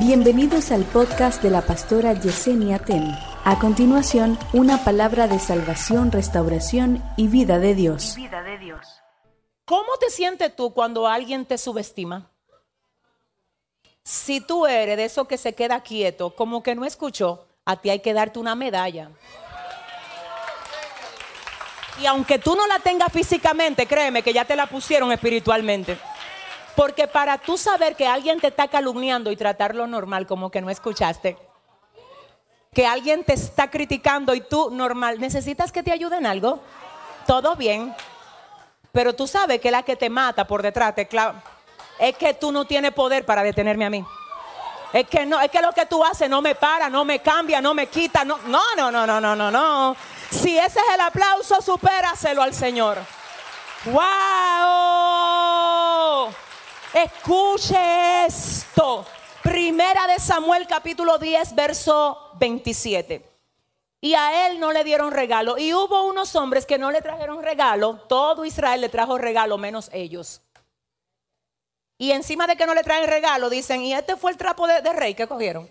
Bienvenidos al podcast de la pastora Yesenia Ten. A continuación, una palabra de salvación, restauración y vida de Dios. vida de Dios. ¿Cómo te sientes tú cuando alguien te subestima? Si tú eres de eso que se queda quieto, como que no escuchó, a ti hay que darte una medalla. Y aunque tú no la tengas físicamente, créeme que ya te la pusieron espiritualmente. Porque para tú saber que alguien te está calumniando y tratarlo normal, como que no escuchaste, que alguien te está criticando y tú normal, ¿necesitas que te ayuden algo? Todo bien. Pero tú sabes que la que te mata por detrás. Es que tú no tienes poder para detenerme a mí. Es que no, es que lo que tú haces no me para, no me cambia, no me quita. No, no, no, no, no, no, no. Si ese es el aplauso, supéraselo al Señor. ¡Wow! Escuche esto. Primera de Samuel capítulo 10, verso 27. Y a él no le dieron regalo. Y hubo unos hombres que no le trajeron regalo. Todo Israel le trajo regalo, menos ellos. Y encima de que no le traen regalo, dicen, y este fue el trapo de, rey que cogieron.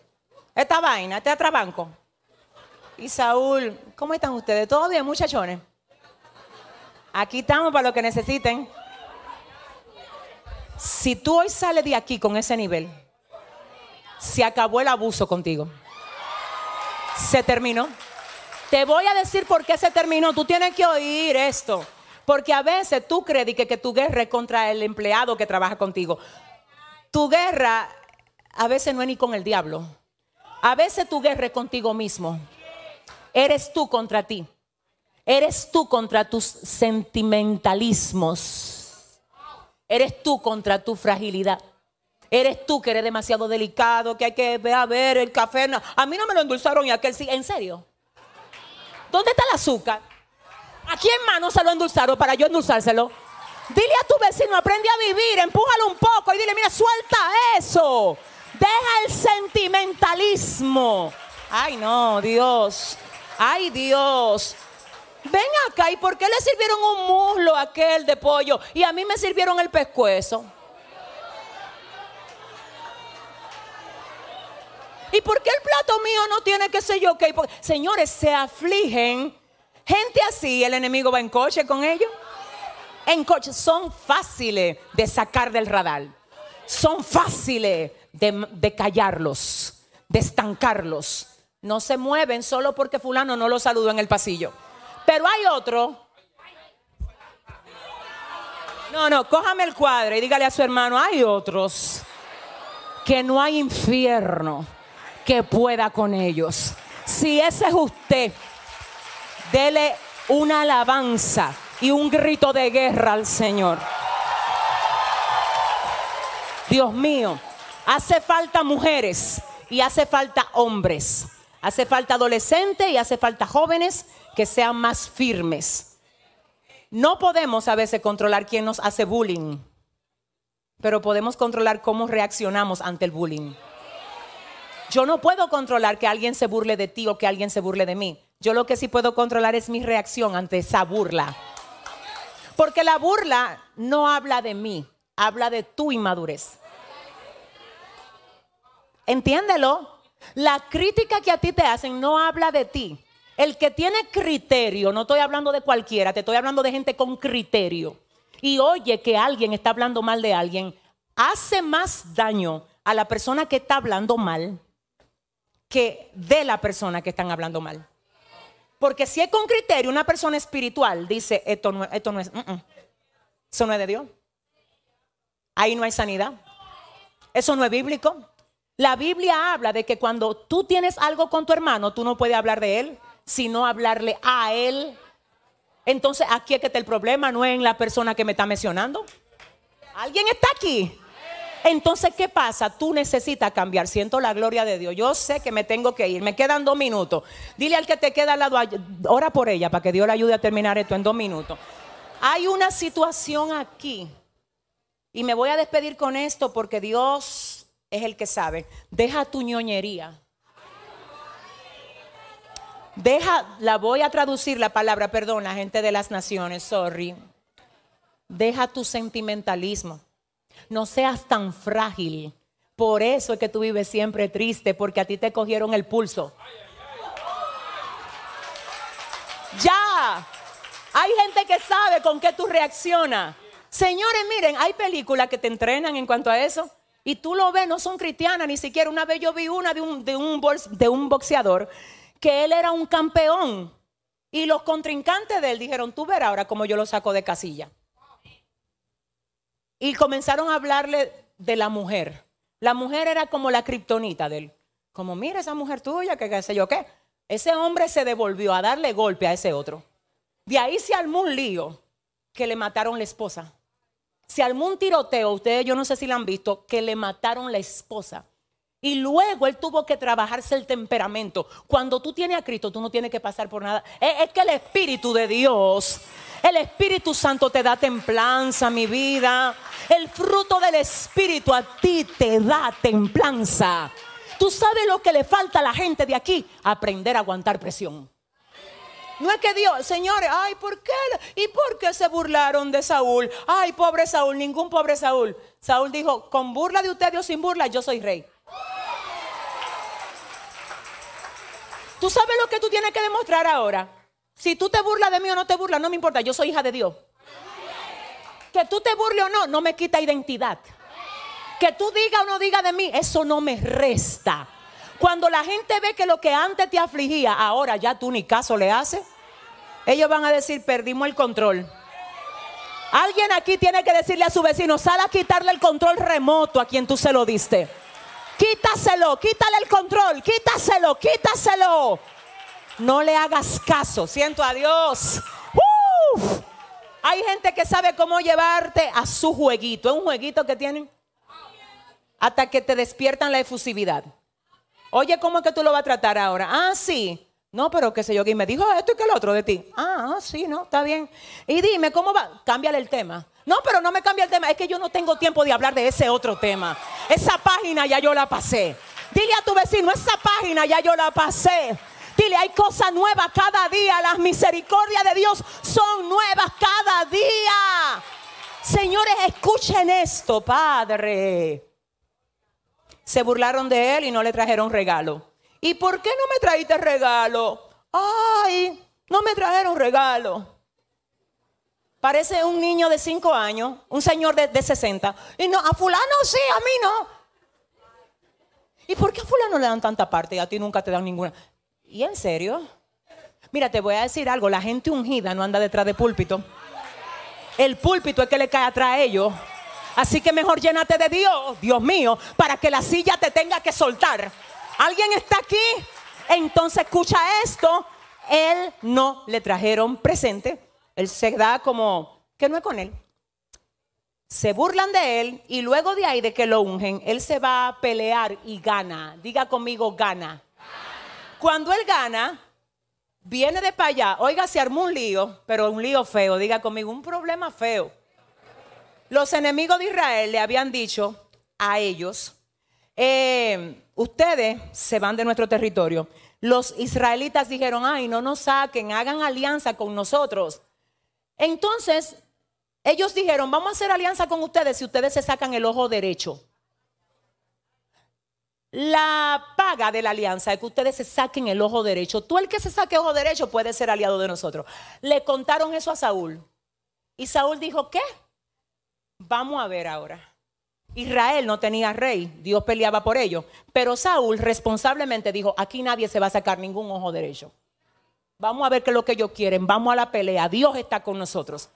Esta vaina, este atrabanco. Y Saúl, ¿cómo están ustedes? ¿Todo bien, muchachones? Aquí estamos para lo que necesiten. Si tú hoy sales de aquí con ese nivel, se acabó el abuso contigo. Se terminó. Te voy a decir por qué se terminó. Tú tienes que oír esto. Porque a veces tú crees que, que tu guerra es contra el empleado que trabaja contigo. Tu guerra a veces no es ni con el diablo. A veces tu guerra es contigo mismo. Eres tú contra ti. Eres tú contra tus sentimentalismos. Eres tú contra tu fragilidad. Eres tú que eres demasiado delicado, que hay que ver a ver el café. No, A mí no me lo endulzaron y aquel sí. ¿En serio? ¿Dónde está el azúcar? ¿A quién más no se lo endulzaron para yo endulzárselo? Dile a tu vecino, aprende a vivir, empújalo un poco y dile, mira, suelta eso. Deja el sentimentalismo. Ay, no, Dios. Ay, Dios. Ven acá, ¿y por qué le sirvieron un muslo a aquel de pollo y a mí me sirvieron el pescuezo? ¿Y por qué el plato mío no tiene que ser yo? Porque, señores, se afligen. Gente así, el enemigo va en coche con ellos. En coche son fáciles de sacar del radar. Son fáciles de, callarlos, de estancarlos. No se mueven solo porque fulano no lo saludó en el pasillo. Pero hay otro. No, no, cójame el cuadro y dígale a su hermano, hay otros que no hay infierno que pueda con ellos. Si ese es usted, dele una alabanza y un grito de guerra al Señor. Dios mío, hace falta mujeres y hace falta hombres. Hace falta adolescentes y hace falta jóvenes que sean más firmes. No podemos a veces controlar quién nos hace bullying, pero podemos controlar cómo reaccionamos ante el bullying. Yo no puedo controlar que alguien se burle de ti o que alguien se burle de mí. Yo lo que sí puedo controlar es mi reacción ante esa burla. Porque la burla no habla de mí, habla de tu inmadurez. Entiéndelo. La crítica que a ti te hacen no habla de ti. El que tiene criterio, no estoy hablando de cualquiera, te estoy hablando de gente con criterio. Y oye que alguien está hablando mal de alguien, hace más daño a la persona que está hablando mal que de la persona que están hablando mal. Porque si es con criterio, una persona espiritual dice, esto no, es, mm, mm. eso no es de Dios. Ahí no hay sanidad. Eso no es bíblico. La Biblia habla de que cuando tú tienes algo con tu hermano, tú no puedes hablar de él, sino hablarle a él. Entonces aquí es que está el problema, no es en la persona que me está mencionando. ¿Alguien está aquí? Entonces, ¿qué pasa? Tú necesitas cambiar. Siento la gloria de Dios. Yo sé que me tengo que ir. Me quedan dos minutos. Dile al que te queda al lado, ora por ella para que Dios le ayude a terminar esto en dos minutos. Hay una situación aquí. Y me voy a despedir con esto porque Dios es el que sabe. Deja tu ñoñería. Deja, la voy a traducir la palabra, perdón, la gente de las naciones, sorry. Deja tu sentimentalismo. No seas tan frágil Por eso es que tú vives siempre triste, porque a ti te cogieron el pulso. Ya. Hay gente que sabe con qué tú reaccionas. Señores, miren, hay películas que te entrenan en cuanto a eso. Y tú lo ves, no son cristianas ni siquiera. Una vez yo vi una de un, de un, de un boxeador que él era un campeón. Y los contrincantes de él dijeron, tú verás ahora cómo yo lo saco de casilla. Y comenzaron a hablarle de la mujer. La mujer era como la kriptonita de él. Como, mira esa mujer tuya, que qué sé yo qué. Ese hombre se devolvió a darle golpe a ese otro. De ahí se armó un lío que le mataron la esposa. Se armó un tiroteo, ustedes yo no sé si lo han visto, que le mataron la esposa. Y luego él tuvo que trabajarse el temperamento. Cuando tú tienes a Cristo, tú no tienes que pasar por nada. Es, que el Espíritu de Dios, el Espíritu Santo te da templanza, mi vida. El fruto del Espíritu a ti te da templanza. Tú sabes lo que le falta a la gente de aquí, aprender a aguantar presión. No es que Dios, señores, ay, ¿por qué? ¿Y por qué se burlaron de Saúl? Ay, pobre Saúl, ningún pobre Saúl. Saúl dijo, con burla de ustedes o sin burla, yo soy rey. Tú sabes lo que tú tienes que demostrar ahora. Si tú te burlas de mí o no te burlas, no me importa, yo soy hija de Dios. Que tú te burles o no, no me quita identidad. Que tú digas o no digas de mí, eso no me resta. Cuando la gente ve que lo que antes te afligía, ahora ya tú ni caso le haces, ellos van a decir, perdimos el control. Alguien aquí tiene que decirle a su vecino, sal a quitarle el control remoto a quien tú se lo diste. Quítaselo, quítale el control, quítaselo, quítaselo. No le hagas caso, siento a Dios. Hay gente que sabe cómo llevarte a su jueguito. Es un jueguito que tienen hasta que te despiertan la efusividad. Oye, ¿cómo es que tú lo vas a tratar ahora? Ah, sí. No, pero qué sé yo, que me dijo esto y que el otro de ti. Ah, ah, sí, no, está bien. Y dime, ¿cómo va? Cámbiale el tema. No, pero no me cambia el tema. Es que yo no tengo tiempo de hablar de ese otro tema. Esa página ya yo la pasé. Dile a tu vecino, esa página ya yo la pasé. Dile, hay cosas nuevas cada día. Las misericordias de Dios son nuevas cada día. Señores, escuchen esto, Padre. Se burlaron de él y no le trajeron regalo. ¿Y por qué no me traíste regalo? Ay, no me trajeron regalo. Parece un niño de 5 años, un señor de, de 60. Y no, a fulano sí, a mí no. ¿Y por qué a fulano le dan tanta parte y a ti nunca te dan ninguna? ¿Y en serio? Mira, te voy a decir algo, la gente ungida no anda detrás de púlpito. El púlpito es que le cae atrás a ellos. Así que mejor llénate de Dios, Dios mío, para que la silla te tenga que soltar. ¿Alguien está aquí? Entonces escucha esto. Él no le trajeron presente él se da como que no es con él. Se burlan de él y luego de ahí de que lo ungen, él se va a pelear y gana. Diga conmigo, gana. Cuando él gana, viene de para allá. Oiga, se armó un lío, pero un lío feo. Diga conmigo, un problema feo. Los enemigos de Israel le habían dicho a ellos, eh, ustedes se van de nuestro territorio. Los israelitas dijeron, ay, no nos saquen, hagan alianza con nosotros. Entonces, ellos dijeron, vamos a hacer alianza con ustedes si ustedes se sacan el ojo derecho. La paga de la alianza es que ustedes se saquen el ojo derecho. Tú el que se saque ojo derecho puede ser aliado de nosotros. Le contaron eso a Saúl. Y Saúl dijo, ¿qué? Vamos a ver ahora. Israel no tenía rey, Dios peleaba por ello. Pero Saúl responsablemente dijo, aquí nadie se va a sacar ningún ojo derecho. Vamos a ver qué es lo que ellos quieren. Vamos a la pelea. Dios está con nosotros.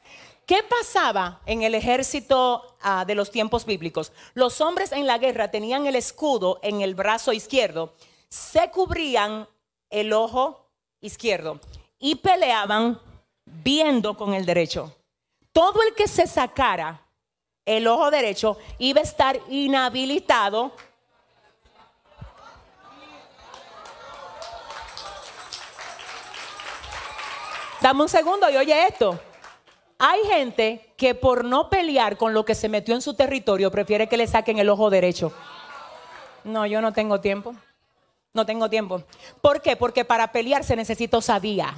¿Qué pasaba en el ejército ah, de los tiempos bíblicos? Los hombres en la guerra tenían el escudo en el brazo izquierdo, se cubrían el ojo izquierdo y peleaban viendo con el derecho. Todo el que se sacara el ojo derecho iba a estar inhabilitado Dame un segundo y oye esto. Hay gente que por no pelear con lo que se metió en su territorio prefiere que le saquen el ojo derecho. No, yo no tengo tiempo. No tengo tiempo. ¿Por qué? Porque para pelear se necesita osadía.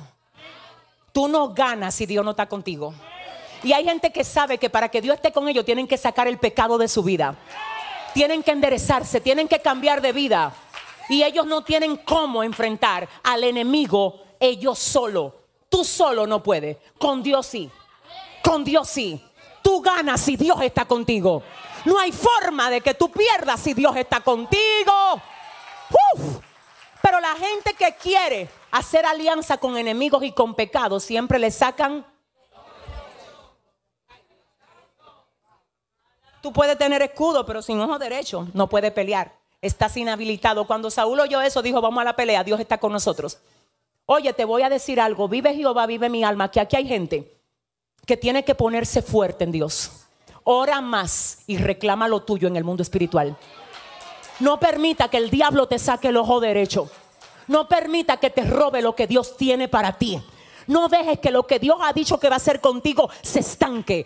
Tú no ganas si Dios no está contigo. Y hay gente que sabe que para que Dios esté con ellos tienen que sacar el pecado de su vida. tienen que enderezarse, tienen que cambiar de vida. Y ellos no tienen cómo enfrentar al enemigo ellos solo. Tú solo no puedes. Con Dios sí. Con Dios sí. Tú ganas si Dios está contigo. No hay forma de que tú pierdas si Dios está contigo. Pero la gente que quiere hacer alianza con enemigos y con pecados siempre le sacan. Tú puedes tener escudo, pero sin ojo derecho no puedes pelear. Estás inhabilitado. Cuando Saúl oyó eso, dijo: Vamos a la pelea. Dios está con nosotros. Oye, te voy a decir algo. Vive Jehová, vive mi alma. Que aquí hay gente que tiene que ponerse fuerte en Dios. Ora más y reclama lo tuyo en el mundo espiritual. No permita que el diablo te saque el ojo derecho. No permita que te robe lo que Dios tiene para ti. No dejes que lo que Dios ha dicho que va a hacer contigo se estanque.